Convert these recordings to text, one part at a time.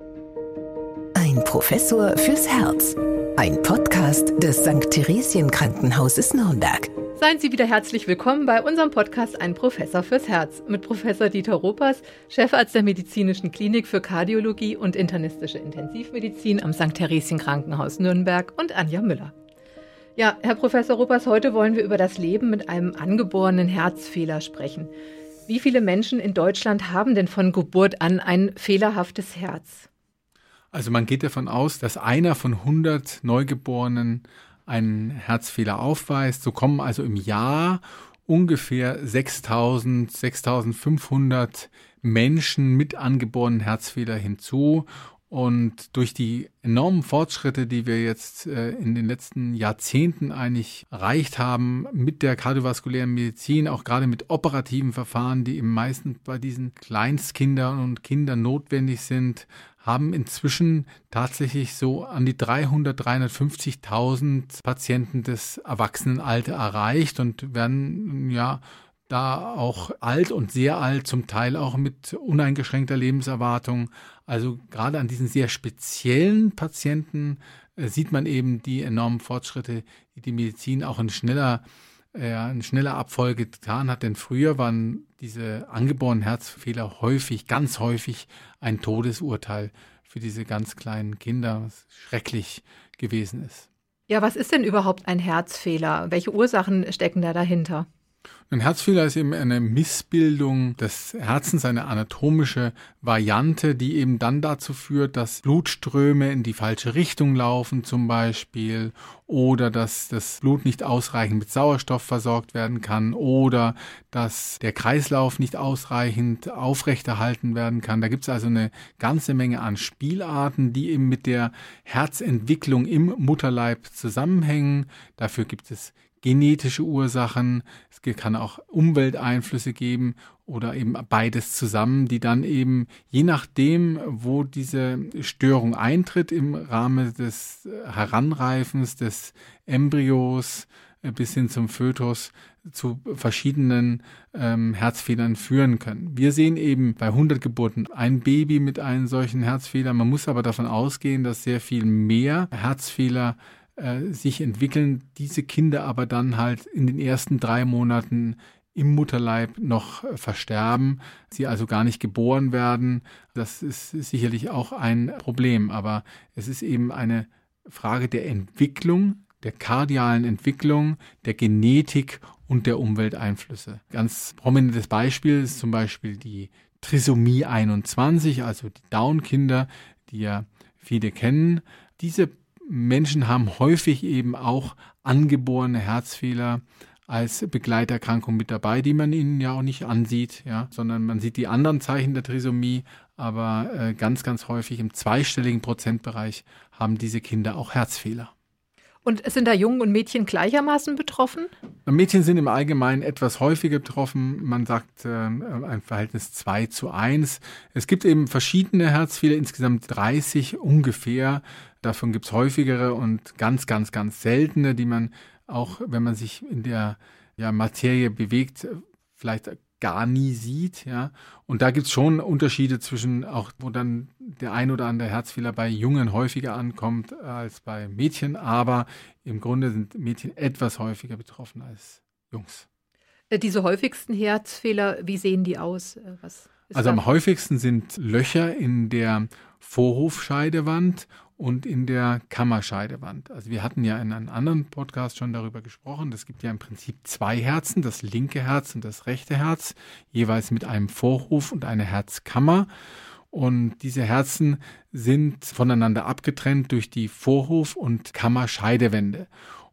Ein Professor fürs Herz. Ein Podcast des St. Theresien Krankenhauses Nürnberg. Seien Sie wieder herzlich willkommen bei unserem Podcast Ein Professor fürs Herz mit Professor Dieter Ropers, Chefarzt der Medizinischen Klinik für Kardiologie und internistische Intensivmedizin am St. Theresien Krankenhaus Nürnberg und Anja Müller. Ja, Herr Professor Ropers, heute wollen wir über das Leben mit einem angeborenen Herzfehler sprechen. Wie viele Menschen in Deutschland haben denn von Geburt an ein fehlerhaftes Herz? Also man geht davon aus, dass einer von 100 Neugeborenen einen Herzfehler aufweist. So kommen also im Jahr ungefähr 6000, 6500 Menschen mit angeborenen Herzfehler hinzu. Und durch die enormen Fortschritte, die wir jetzt äh, in den letzten Jahrzehnten eigentlich erreicht haben mit der kardiovaskulären Medizin, auch gerade mit operativen Verfahren, die im meisten bei diesen Kleinstkindern und Kindern notwendig sind, haben inzwischen tatsächlich so an die 300, 350.000 Patienten des Erwachsenenalter erreicht und werden ja da auch alt und sehr alt, zum Teil auch mit uneingeschränkter Lebenserwartung. Also gerade an diesen sehr speziellen Patienten äh, sieht man eben die enormen Fortschritte, die die Medizin auch in schneller, äh, in schneller Abfolge getan hat. Denn früher waren diese angeborenen Herzfehler häufig, ganz häufig ein Todesurteil für diese ganz kleinen Kinder, was schrecklich gewesen ist. Ja, was ist denn überhaupt ein Herzfehler? Welche Ursachen stecken da dahinter? Ein Herzfehler ist eben eine Missbildung des Herzens, eine anatomische Variante, die eben dann dazu führt, dass Blutströme in die falsche Richtung laufen zum Beispiel oder dass das Blut nicht ausreichend mit Sauerstoff versorgt werden kann oder dass der Kreislauf nicht ausreichend aufrechterhalten werden kann. Da gibt es also eine ganze Menge an Spielarten, die eben mit der Herzentwicklung im Mutterleib zusammenhängen. Dafür gibt es genetische Ursachen, es kann auch Umwelteinflüsse geben oder eben beides zusammen, die dann eben je nachdem, wo diese Störung eintritt im Rahmen des Heranreifens des Embryos äh, bis hin zum Fötus zu verschiedenen ähm, Herzfehlern führen können. Wir sehen eben bei 100 Geburten ein Baby mit einem solchen Herzfehler. Man muss aber davon ausgehen, dass sehr viel mehr Herzfehler äh, sich entwickeln, diese Kinder aber dann halt in den ersten drei Monaten im Mutterleib noch äh, versterben, sie also gar nicht geboren werden. Das ist sicherlich auch ein Problem, aber es ist eben eine Frage der Entwicklung, der kardialen Entwicklung, der Genetik und der Umwelteinflüsse. Ganz prominentes Beispiel ist zum Beispiel die Trisomie 21, also die Down-Kinder, die ja viele kennen. Diese Menschen haben häufig eben auch angeborene Herzfehler als Begleiterkrankung mit dabei, die man ihnen ja auch nicht ansieht, ja, sondern man sieht die anderen Zeichen der Trisomie, aber äh, ganz, ganz häufig im zweistelligen Prozentbereich haben diese Kinder auch Herzfehler. Und sind da Jungen und Mädchen gleichermaßen betroffen? Mädchen sind im Allgemeinen etwas häufiger betroffen. Man sagt äh, ein Verhältnis 2 zu 1. Es gibt eben verschiedene Herzfehler, insgesamt 30 ungefähr. Davon gibt es häufigere und ganz, ganz, ganz seltene, die man auch, wenn man sich in der ja, Materie bewegt, vielleicht gar nie sieht, ja. Und da gibt es schon Unterschiede zwischen auch, wo dann der ein oder andere Herzfehler bei Jungen häufiger ankommt als bei Mädchen, aber im Grunde sind Mädchen etwas häufiger betroffen als Jungs. Äh, diese häufigsten Herzfehler, wie sehen die aus? Äh, also am häufigsten sind Löcher in der Vorhofscheidewand und in der Kammerscheidewand. Also wir hatten ja in einem anderen Podcast schon darüber gesprochen. Es gibt ja im Prinzip zwei Herzen, das linke Herz und das rechte Herz, jeweils mit einem Vorhof und einer Herzkammer. Und diese Herzen sind voneinander abgetrennt durch die Vorhof- und Kammerscheidewände.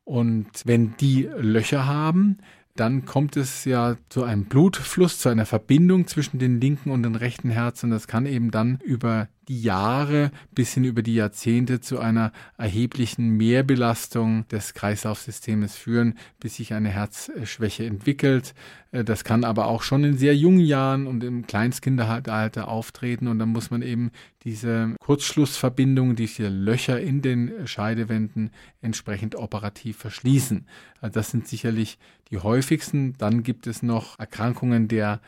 Und wenn die Löcher haben, dann kommt es ja zu einem Blutfluss, zu einer Verbindung zwischen den linken und den rechten Herzen. Das kann eben dann über die Jahre bis hin über die Jahrzehnte zu einer erheblichen Mehrbelastung des Kreislaufsystems führen, bis sich eine Herzschwäche entwickelt. Äh, das kann aber auch schon in sehr jungen Jahren und im Kleinstkinderalter auftreten und dann muss man eben diese Kurzschlussverbindungen, diese Löcher in den Scheidewänden entsprechend operativ verschließen. Also das sind sicherlich die häufigsten. Dann gibt es noch Erkrankungen der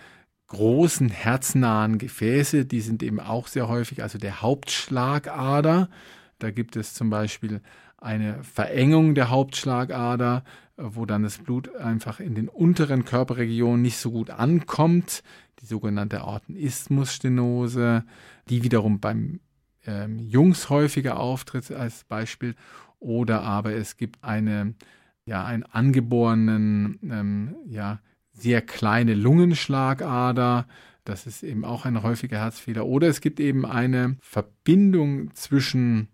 großen herznahen Gefäße, die sind eben auch sehr häufig, also der Hauptschlagader. Da gibt es zum Beispiel eine Verengung der Hauptschlagader, wo dann das Blut einfach in den unteren Körperregionen nicht so gut ankommt, die sogenannte Aortenismusstenose, die wiederum beim ähm, Jungs häufiger auftritt als Beispiel, oder aber es gibt eine, ja, einen angeborenen, ähm, ja, sehr kleine Lungenschlagader. Das ist eben auch ein häufiger Herzfehler. Oder es gibt eben eine Verbindung zwischen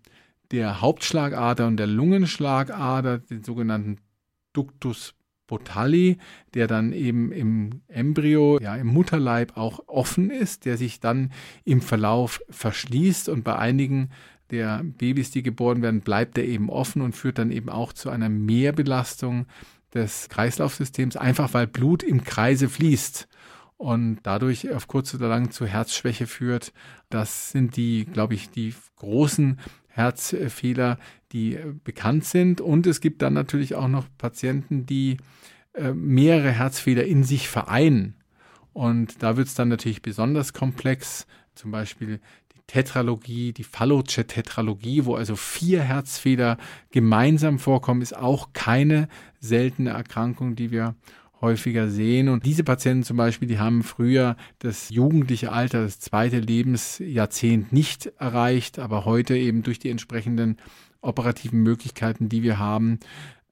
der Hauptschlagader und der Lungenschlagader, den sogenannten Ductus botalli, der dann eben im Embryo, ja im Mutterleib auch offen ist, der sich dann im Verlauf verschließt und bei einigen der Babys, die geboren werden, bleibt er eben offen und führt dann eben auch zu einer Mehrbelastung des Kreislaufsystems, einfach weil Blut im Kreise fließt und dadurch auf kurz oder lang zu Herzschwäche führt. Das sind die, glaube ich, die großen Herzfehler, die äh, bekannt sind. Und es gibt dann natürlich auch noch Patienten, die äh, mehrere Herzfehler in sich vereinen. Und da wird es dann natürlich besonders komplex, zum Beispiel Tetralogie, die Falloce Tetralogie, wo also vier Herzfehler gemeinsam vorkommen, ist auch keine seltene Erkrankung, die wir häufiger sehen. Und diese Patienten zum Beispiel, die haben früher das jugendliche Alter, das zweite Lebensjahrzehnt nicht erreicht, aber heute eben durch die entsprechenden operativen Möglichkeiten, die wir haben,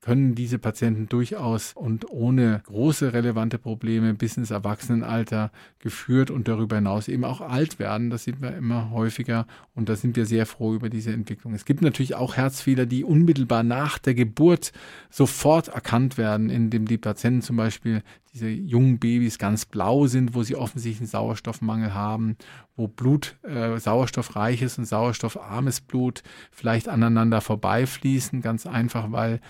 können diese Patienten durchaus und ohne große relevante Probleme bis ins Erwachsenenalter geführt und darüber hinaus eben auch alt werden. Das sieht man immer häufiger und da sind wir sehr froh über diese Entwicklung. Es gibt natürlich auch Herzfehler, die unmittelbar nach der Geburt sofort erkannt werden, indem die Patienten zum Beispiel diese jungen Babys ganz blau sind, wo sie offensichtlich einen Sauerstoffmangel haben, wo Blut äh, sauerstoffreiches und sauerstoffarmes Blut vielleicht aneinander vorbeifließen, ganz einfach, weil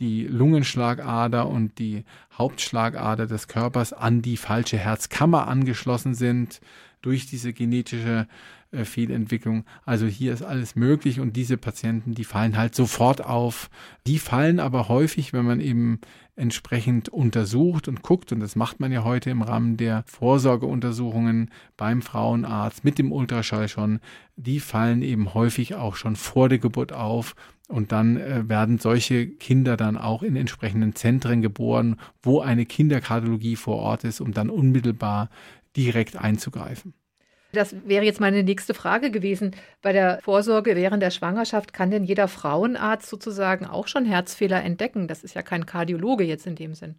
die Lungenschlagader und die Hauptschlagader des Körpers an die falsche Herzkammer angeschlossen sind durch diese genetische äh, Fehlentwicklung. Also hier ist alles möglich und diese Patienten, die fallen halt sofort auf. Die fallen aber häufig, wenn man eben entsprechend untersucht und guckt, und das macht man ja heute im Rahmen der Vorsorgeuntersuchungen beim Frauenarzt mit dem Ultraschall schon, die fallen eben häufig auch schon vor der Geburt auf. Und dann äh, werden solche Kinder dann auch in entsprechenden Zentren geboren, wo eine Kinderkardiologie vor Ort ist, um dann unmittelbar direkt einzugreifen. Das wäre jetzt meine nächste Frage gewesen. Bei der Vorsorge während der Schwangerschaft kann denn jeder Frauenarzt sozusagen auch schon Herzfehler entdecken? Das ist ja kein Kardiologe jetzt in dem Sinn.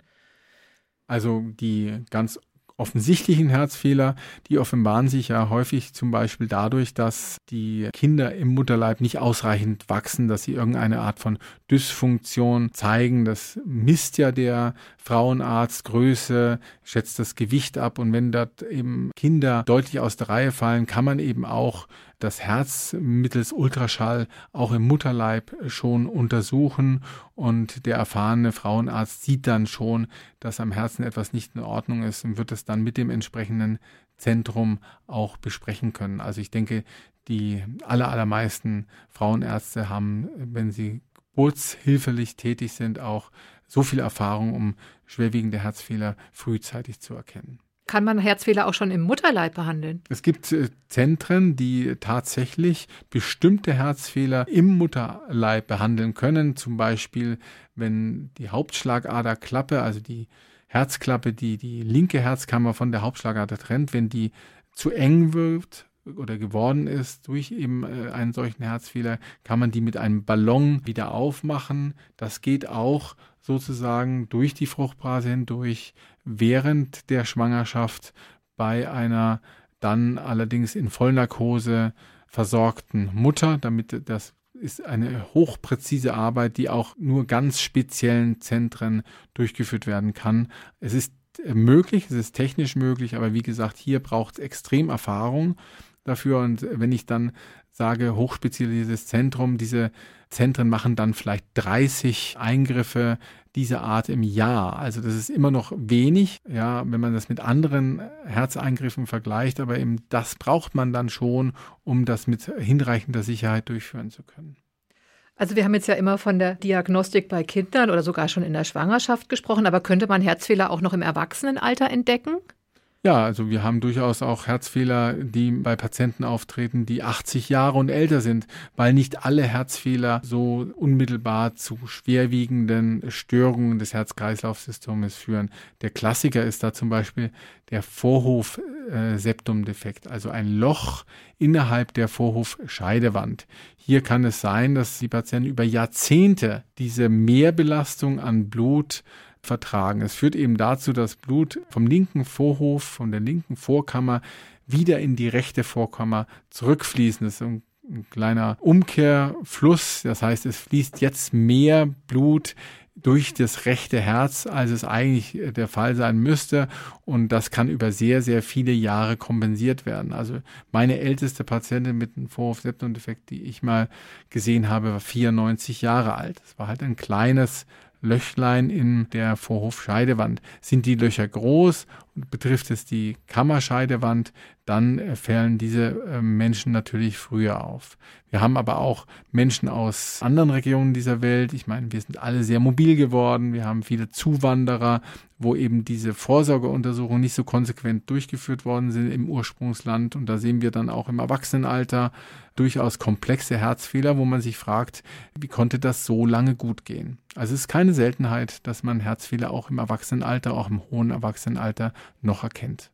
Also die ganz offensichtlichen Herzfehler, die offenbaren sich ja häufig zum Beispiel dadurch, dass die Kinder im Mutterleib nicht ausreichend wachsen, dass sie irgendeine Art von Dysfunktion zeigen. Das misst ja der Frauenarzt Größe, schätzt das Gewicht ab und wenn dort eben Kinder deutlich aus der Reihe fallen, kann man eben auch das Herz mittels Ultraschall auch im Mutterleib schon untersuchen und der erfahrene Frauenarzt sieht dann schon, dass am Herzen etwas nicht in Ordnung ist und wird es dann mit dem entsprechenden Zentrum auch besprechen können. Also ich denke, die aller, allermeisten Frauenärzte haben, wenn sie geburtshilfelig tätig sind, auch so viel Erfahrung, um schwerwiegende Herzfehler frühzeitig zu erkennen. Kann man Herzfehler auch schon im Mutterleib behandeln? Es gibt äh, Zentren, die tatsächlich bestimmte Herzfehler im Mutterleib behandeln können. Zum Beispiel, wenn die Hauptschlagaderklappe, also die Herzklappe, die die linke Herzkammer von der Hauptschlagader trennt, wenn die zu eng wird oder geworden ist durch eben äh, einen solchen Herzfehler, kann man die mit einem Ballon wieder aufmachen. Das geht auch sozusagen durch die Fruchtblase hindurch während der Schwangerschaft bei einer dann allerdings in Vollnarkose versorgten Mutter, damit das ist eine hochpräzise Arbeit, die auch nur ganz speziellen Zentren durchgeführt werden kann. Es ist möglich, es ist technisch möglich, aber wie gesagt, hier braucht es extrem Erfahrung dafür. Und wenn ich dann sage, hochspezialisiertes Zentrum, diese Zentren machen dann vielleicht 30 Eingriffe dieser Art im Jahr. Also das ist immer noch wenig, ja, wenn man das mit anderen Herzeingriffen vergleicht, aber eben das braucht man dann schon, um das mit hinreichender Sicherheit durchführen zu können. Also wir haben jetzt ja immer von der Diagnostik bei Kindern oder sogar schon in der Schwangerschaft gesprochen, aber könnte man Herzfehler auch noch im Erwachsenenalter entdecken? Ja, also wir haben durchaus auch Herzfehler, die bei Patienten auftreten, die 80 Jahre und älter sind, weil nicht alle Herzfehler so unmittelbar zu schwerwiegenden Störungen des Herz-Kreislauf-Systems führen. Der Klassiker ist da zum Beispiel der Vorhof-Septumdefekt, also ein Loch innerhalb der Vorhofscheidewand. Hier kann es sein, dass die Patienten über Jahrzehnte diese Mehrbelastung an Blut vertragen. Es führt eben dazu, dass Blut vom linken Vorhof, von der linken Vorkammer wieder in die rechte Vorkammer zurückfließen. Das ist ein, ein kleiner Umkehrfluss. Das heißt, es fließt jetzt mehr Blut durch das rechte Herz, als es eigentlich der Fall sein müsste. Und das kann über sehr, sehr viele Jahre kompensiert werden. Also meine älteste Patientin mit einem Vorhof-Septum-Defekt, die ich mal gesehen habe, war 94 Jahre alt. Das war halt ein kleines Löchlein in der Vorhofscheidewand. Sind die Löcher groß betrifft es die Kammerscheidewand, dann fällen diese ähm, Menschen natürlich früher auf. Wir haben aber auch Menschen aus anderen Regionen dieser Welt. Ich meine, wir sind alle sehr mobil geworden. Wir haben viele Zuwanderer, wo eben diese Vorsorgeuntersuchungen nicht so konsequent durchgeführt worden sind im Ursprungsland. Und da sehen wir dann auch im Erwachsenenalter durchaus komplexe Herzfehler, wo man sich fragt, wie konnte das so lange gut gehen? Also es ist keine Seltenheit, dass man Herzfehler auch im Erwachsenenalter, auch im hohen Erwachsenenalter noch erkennt.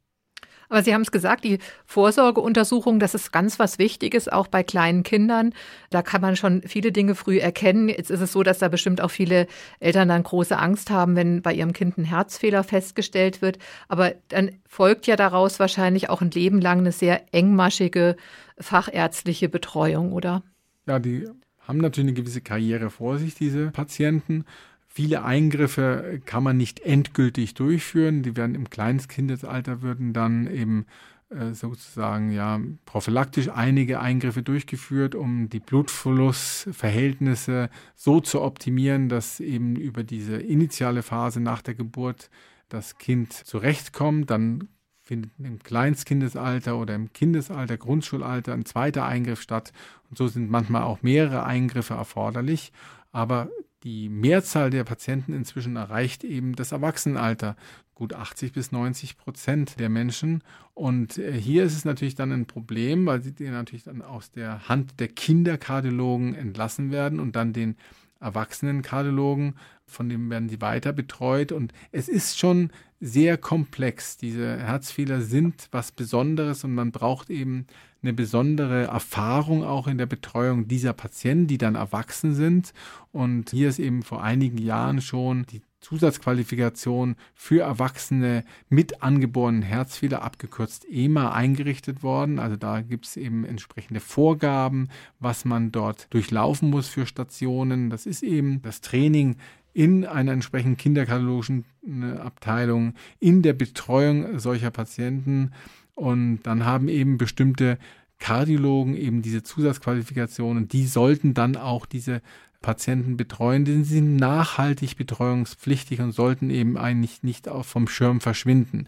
Aber Sie haben es gesagt, die Vorsorgeuntersuchung, das ist ganz was Wichtiges, auch bei kleinen Kindern. Da kann man schon viele Dinge früh erkennen. Jetzt ist es so, dass da bestimmt auch viele Eltern dann große Angst haben, wenn bei ihrem Kind ein Herzfehler festgestellt wird. Aber dann folgt ja daraus wahrscheinlich auch ein Leben lang eine sehr engmaschige fachärztliche Betreuung, oder? Ja, die haben natürlich eine gewisse Karriere vor sich, diese Patienten. Viele Eingriffe kann man nicht endgültig durchführen. Die werden im Kleinskindesalter würden dann eben äh, sozusagen ja prophylaktisch einige Eingriffe durchgeführt, um die Blutflussverhältnisse so zu optimieren, dass eben über diese initiale Phase nach der Geburt das Kind zurechtkommt. Dann findet im Kleinskindesalter oder im Kindesalter, Grundschulalter ein zweiter Eingriff statt. Und so sind manchmal auch mehrere Eingriffe erforderlich. Aber die Mehrzahl der Patienten inzwischen erreicht eben das Erwachsenenalter, gut 80 bis 90 Prozent der Menschen. Und äh, hier ist es natürlich dann ein Problem, weil sie natürlich dann aus der Hand der Kinderkardiologen entlassen werden und dann den Erwachsenenkardiologen, von dem werden sie weiter betreut. Und es ist schon sehr komplex. Diese Herzfehler sind was Besonderes und man braucht eben eine besondere Erfahrung auch in der Betreuung dieser Patienten, die dann erwachsen sind. Und hier ist eben vor einigen Jahren schon die Zusatzqualifikation für Erwachsene mit angeborenen Herzfehler, abgekürzt EMA, eingerichtet worden. Also da gibt es eben entsprechende Vorgaben, was man dort durchlaufen muss für Stationen. Das ist eben das Training in einer entsprechenden kinderkardiologischen äh, Abteilung, in der Betreuung solcher Patienten. Und dann haben eben bestimmte Kardiologen eben diese Zusatzqualifikationen, die sollten dann auch diese Patienten betreuen, denn sie sind nachhaltig betreuungspflichtig und sollten eben eigentlich nicht vom Schirm verschwinden.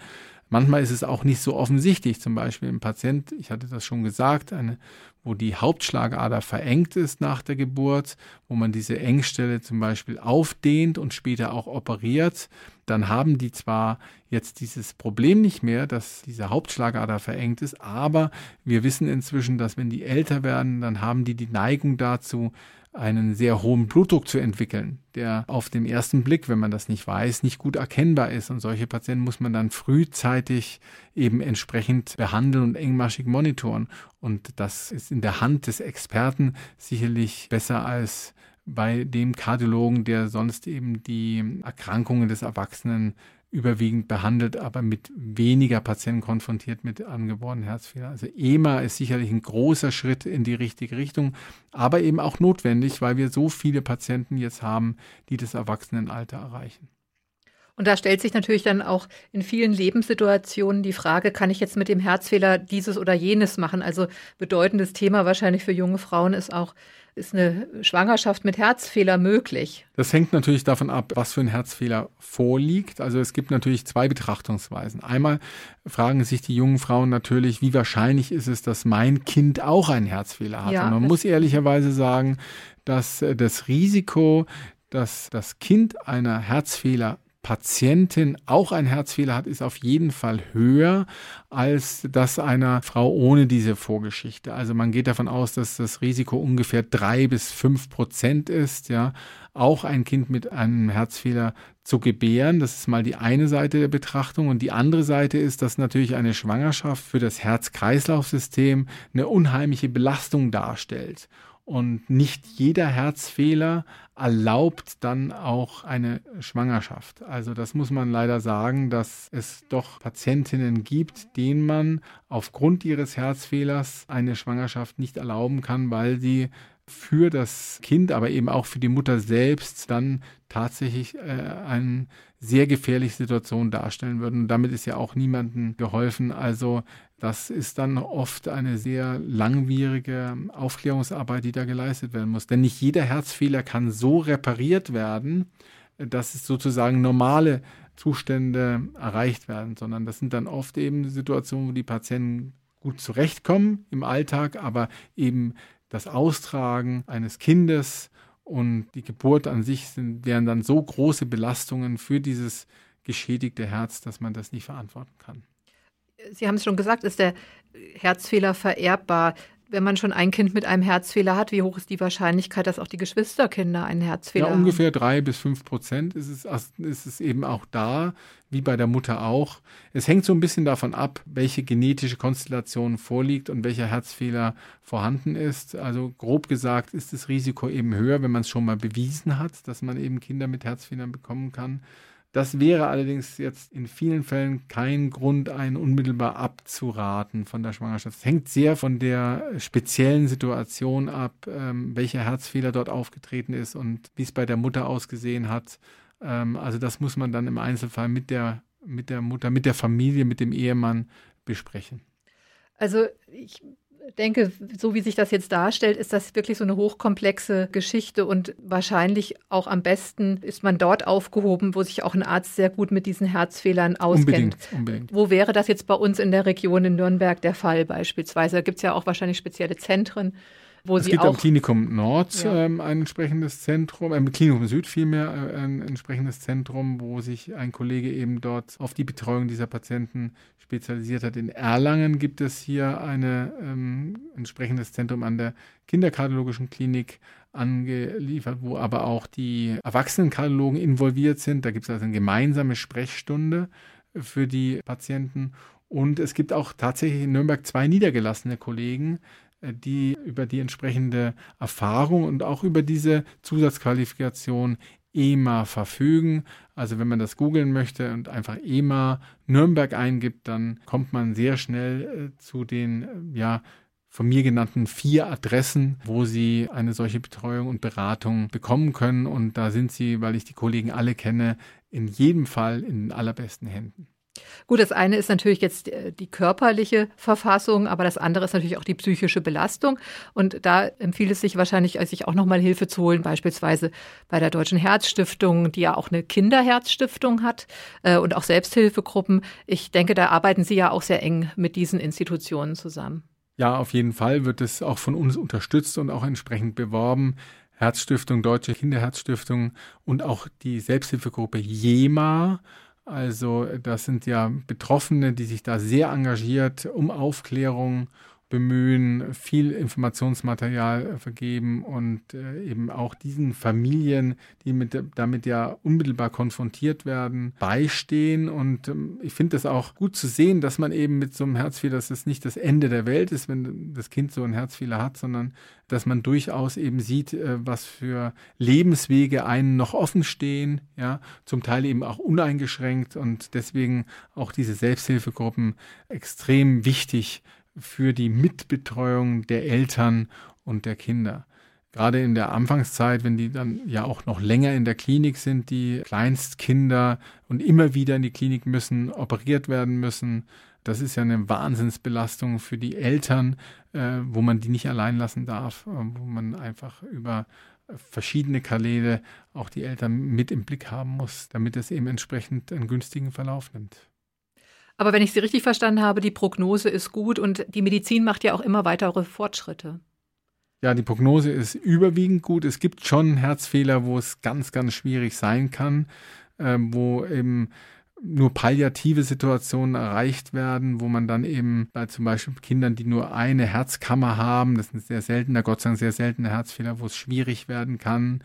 Manchmal ist es auch nicht so offensichtlich, zum Beispiel ein Patient, ich hatte das schon gesagt, eine, wo die Hauptschlagader verengt ist nach der Geburt, wo man diese Engstelle zum Beispiel aufdehnt und später auch operiert, dann haben die zwar jetzt dieses Problem nicht mehr, dass diese Hauptschlagader verengt ist, aber wir wissen inzwischen, dass wenn die älter werden, dann haben die die Neigung dazu, einen sehr hohen Blutdruck zu entwickeln, der auf den ersten Blick, wenn man das nicht weiß, nicht gut erkennbar ist. Und solche Patienten muss man dann frühzeitig eben entsprechend behandeln und engmaschig monitoren. Und das ist in der Hand des Experten sicherlich besser als bei dem Kardiologen, der sonst eben die Erkrankungen des Erwachsenen überwiegend behandelt, aber mit weniger Patienten konfrontiert mit angeborenen Herzfehlern. Also EMA ist sicherlich ein großer Schritt in die richtige Richtung, aber eben auch notwendig, weil wir so viele Patienten jetzt haben, die das Erwachsenenalter erreichen. Und da stellt sich natürlich dann auch in vielen Lebenssituationen die Frage, kann ich jetzt mit dem Herzfehler dieses oder jenes machen? Also bedeutendes Thema wahrscheinlich für junge Frauen ist auch, ist eine Schwangerschaft mit Herzfehler möglich? Das hängt natürlich davon ab, was für ein Herzfehler vorliegt. Also es gibt natürlich zwei Betrachtungsweisen. Einmal fragen sich die jungen Frauen natürlich, wie wahrscheinlich ist es, dass mein Kind auch einen Herzfehler hat. Ja, Und man muss ehrlicherweise sagen, dass äh, das Risiko, dass das Kind einer Herzfehler Patientin auch einen Herzfehler hat, ist auf jeden Fall höher als das einer Frau ohne diese Vorgeschichte. Also man geht davon aus, dass das Risiko ungefähr drei bis fünf Prozent ist, ja, auch ein Kind mit einem Herzfehler zu gebären. Das ist mal die eine Seite der Betrachtung. Und die andere Seite ist, dass natürlich eine Schwangerschaft für das Herz-Kreislauf-System eine unheimliche Belastung darstellt. Und nicht jeder Herzfehler erlaubt dann auch eine Schwangerschaft. Also das muss man leider sagen, dass es doch Patientinnen gibt, denen man aufgrund ihres Herzfehlers eine Schwangerschaft nicht erlauben kann, weil sie für das Kind, aber eben auch für die Mutter selbst dann tatsächlich äh, eine sehr gefährliche Situation darstellen würden. Und damit ist ja auch niemandem geholfen. Also das ist dann oft eine sehr langwierige Aufklärungsarbeit, die da geleistet werden muss. Denn nicht jeder Herzfehler kann so repariert werden, dass es sozusagen normale Zustände erreicht werden, sondern das sind dann oft eben Situationen, wo die Patienten gut zurechtkommen im Alltag, aber eben das Austragen eines Kindes und die Geburt an sich sind, wären dann so große Belastungen für dieses geschädigte Herz, dass man das nicht verantworten kann. Sie haben es schon gesagt, ist der Herzfehler vererbbar? Wenn man schon ein Kind mit einem Herzfehler hat, wie hoch ist die Wahrscheinlichkeit, dass auch die Geschwisterkinder einen Herzfehler haben? Ja, ungefähr drei bis fünf Prozent ist es, ist es eben auch da, wie bei der Mutter auch. Es hängt so ein bisschen davon ab, welche genetische Konstellation vorliegt und welcher Herzfehler vorhanden ist. Also grob gesagt ist das Risiko eben höher, wenn man es schon mal bewiesen hat, dass man eben Kinder mit Herzfehlern bekommen kann. Das wäre allerdings jetzt in vielen Fällen kein Grund, einen unmittelbar abzuraten von der Schwangerschaft. Es hängt sehr von der speziellen Situation ab, ähm, welcher Herzfehler dort aufgetreten ist und wie es bei der Mutter ausgesehen hat. Ähm, also das muss man dann im Einzelfall mit der, mit der Mutter, mit der Familie, mit dem Ehemann besprechen. Also ich denke, so wie sich das jetzt darstellt, ist das wirklich so eine hochkomplexe Geschichte und wahrscheinlich auch am besten ist man dort aufgehoben, wo sich auch ein Arzt sehr gut mit diesen Herzfehlern auskennt. Unbedingt, unbedingt. Wo wäre das jetzt bei uns in der Region in Nürnberg der Fall beispielsweise? Da gibt es ja auch wahrscheinlich spezielle Zentren, wo es Sie gibt auch am Klinikum Nord ja. ähm, ein entsprechendes Zentrum, äh, im Klinikum Süd vielmehr äh, ein entsprechendes Zentrum, wo sich ein Kollege eben dort auf die Betreuung dieser Patienten spezialisiert hat. In Erlangen gibt es hier ein ähm, entsprechendes Zentrum an der Kinderkardiologischen Klinik angeliefert, wo aber auch die Erwachsenenkardiologen involviert sind. Da gibt es also eine gemeinsame Sprechstunde für die Patienten. Und es gibt auch tatsächlich in Nürnberg zwei niedergelassene Kollegen, die über die entsprechende Erfahrung und auch über diese Zusatzqualifikation EMA verfügen. Also wenn man das googeln möchte und einfach EMA Nürnberg eingibt, dann kommt man sehr schnell äh, zu den äh, ja von mir genannten vier Adressen, wo Sie eine solche Betreuung und Beratung bekommen können. Und da sind Sie, weil ich die Kollegen alle kenne, in jedem Fall in den allerbesten Händen. Gut, das eine ist natürlich jetzt äh, die körperliche Verfassung, aber das andere ist natürlich auch die psychische Belastung. Und da empfiehlt es sich wahrscheinlich, äh, sich auch nochmal Hilfe zu holen, beispielsweise bei der Deutschen Herzstiftung, die ja auch eine Kinderherzstiftung hat äh, und auch Selbsthilfegruppen. Ich denke, da arbeiten Sie ja auch sehr eng mit diesen Institutionen zusammen. Ja, auf jeden Fall wird es auch von uns unterstützt und auch entsprechend beworben. Herzstiftung, Deutsche Kinderherzstiftung und auch die Selbsthilfegruppe JEMA also das sind ja Betroffene, die sich da sehr engagiert um Aufklärung bemühen, viel Informationsmaterial vergeben und äh, eben auch diesen Familien, die mit, damit ja unmittelbar konfrontiert werden, beistehen. Und ähm, ich finde das auch gut zu sehen, dass man eben mit so einem Herzfehler, dass es nicht das Ende der Welt ist, wenn das Kind so einen Herzfehler hat, sondern dass man durchaus eben sieht, äh, was für Lebenswege einen noch offen stehen, ja, zum Teil eben auch uneingeschränkt und deswegen auch diese Selbsthilfegruppen extrem wichtig für die Mitbetreuung der Eltern und der Kinder. Gerade in der Anfangszeit, wenn die dann ja auch noch länger in der Klinik sind, die Kleinstkinder und immer wieder in die Klinik müssen, operiert werden müssen, das ist ja eine Wahnsinnsbelastung für die Eltern, äh, wo man die nicht allein lassen darf, äh, wo man einfach über verschiedene Kanäle auch die Eltern mit im Blick haben muss, damit es eben entsprechend einen günstigen Verlauf nimmt. Aber wenn ich Sie richtig verstanden habe, die Prognose ist gut und die Medizin macht ja auch immer weitere Fortschritte. Ja, die Prognose ist überwiegend gut. Es gibt schon Herzfehler, wo es ganz, ganz schwierig sein kann. äh, wo eben nur palliative Situationen erreicht werden, wo man dann eben bei zum Beispiel Kindern, die nur eine Herzkammer haben, das ist ein sehr seltener, Gott sei Dank sehr seltener Herzfehler, wo es schwierig werden kann,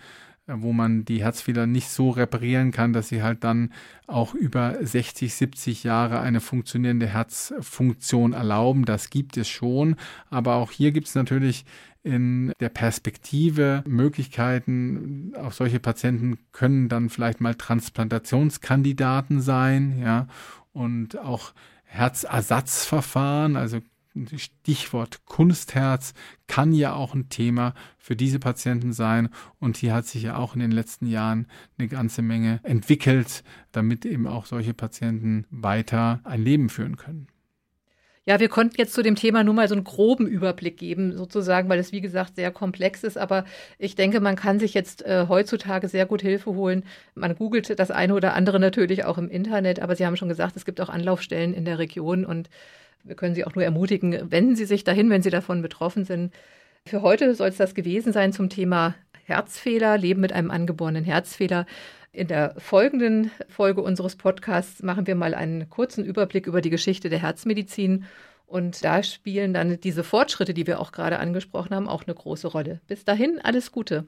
wo man die Herzfehler nicht so reparieren kann, dass sie halt dann auch über 60, 70 Jahre eine funktionierende Herzfunktion erlauben. Das gibt es schon. Aber auch hier gibt es natürlich in der Perspektive Möglichkeiten. Auch solche Patienten können dann vielleicht mal Transplantationskandidaten sein, ja, und auch Herzersatzverfahren, also Stichwort Kunstherz kann ja auch ein Thema für diese Patienten sein. Und hier hat sich ja auch in den letzten Jahren eine ganze Menge entwickelt, damit eben auch solche Patienten weiter ein Leben führen können. Ja, wir konnten jetzt zu dem Thema nur mal so einen groben Überblick geben, sozusagen, weil es, wie gesagt, sehr komplex ist. Aber ich denke, man kann sich jetzt äh, heutzutage sehr gut Hilfe holen. Man googelt das eine oder andere natürlich auch im Internet, aber Sie haben schon gesagt, es gibt auch Anlaufstellen in der Region und wir können Sie auch nur ermutigen, wenden Sie sich dahin, wenn Sie davon betroffen sind. Für heute soll es das gewesen sein zum Thema Herzfehler, Leben mit einem angeborenen Herzfehler. In der folgenden Folge unseres Podcasts machen wir mal einen kurzen Überblick über die Geschichte der Herzmedizin. Und da spielen dann diese Fortschritte, die wir auch gerade angesprochen haben, auch eine große Rolle. Bis dahin, alles Gute.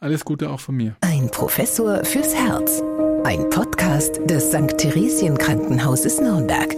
Alles Gute auch von mir. Ein Professor fürs Herz. Ein Podcast des St. Theresien Krankenhauses Nürnberg.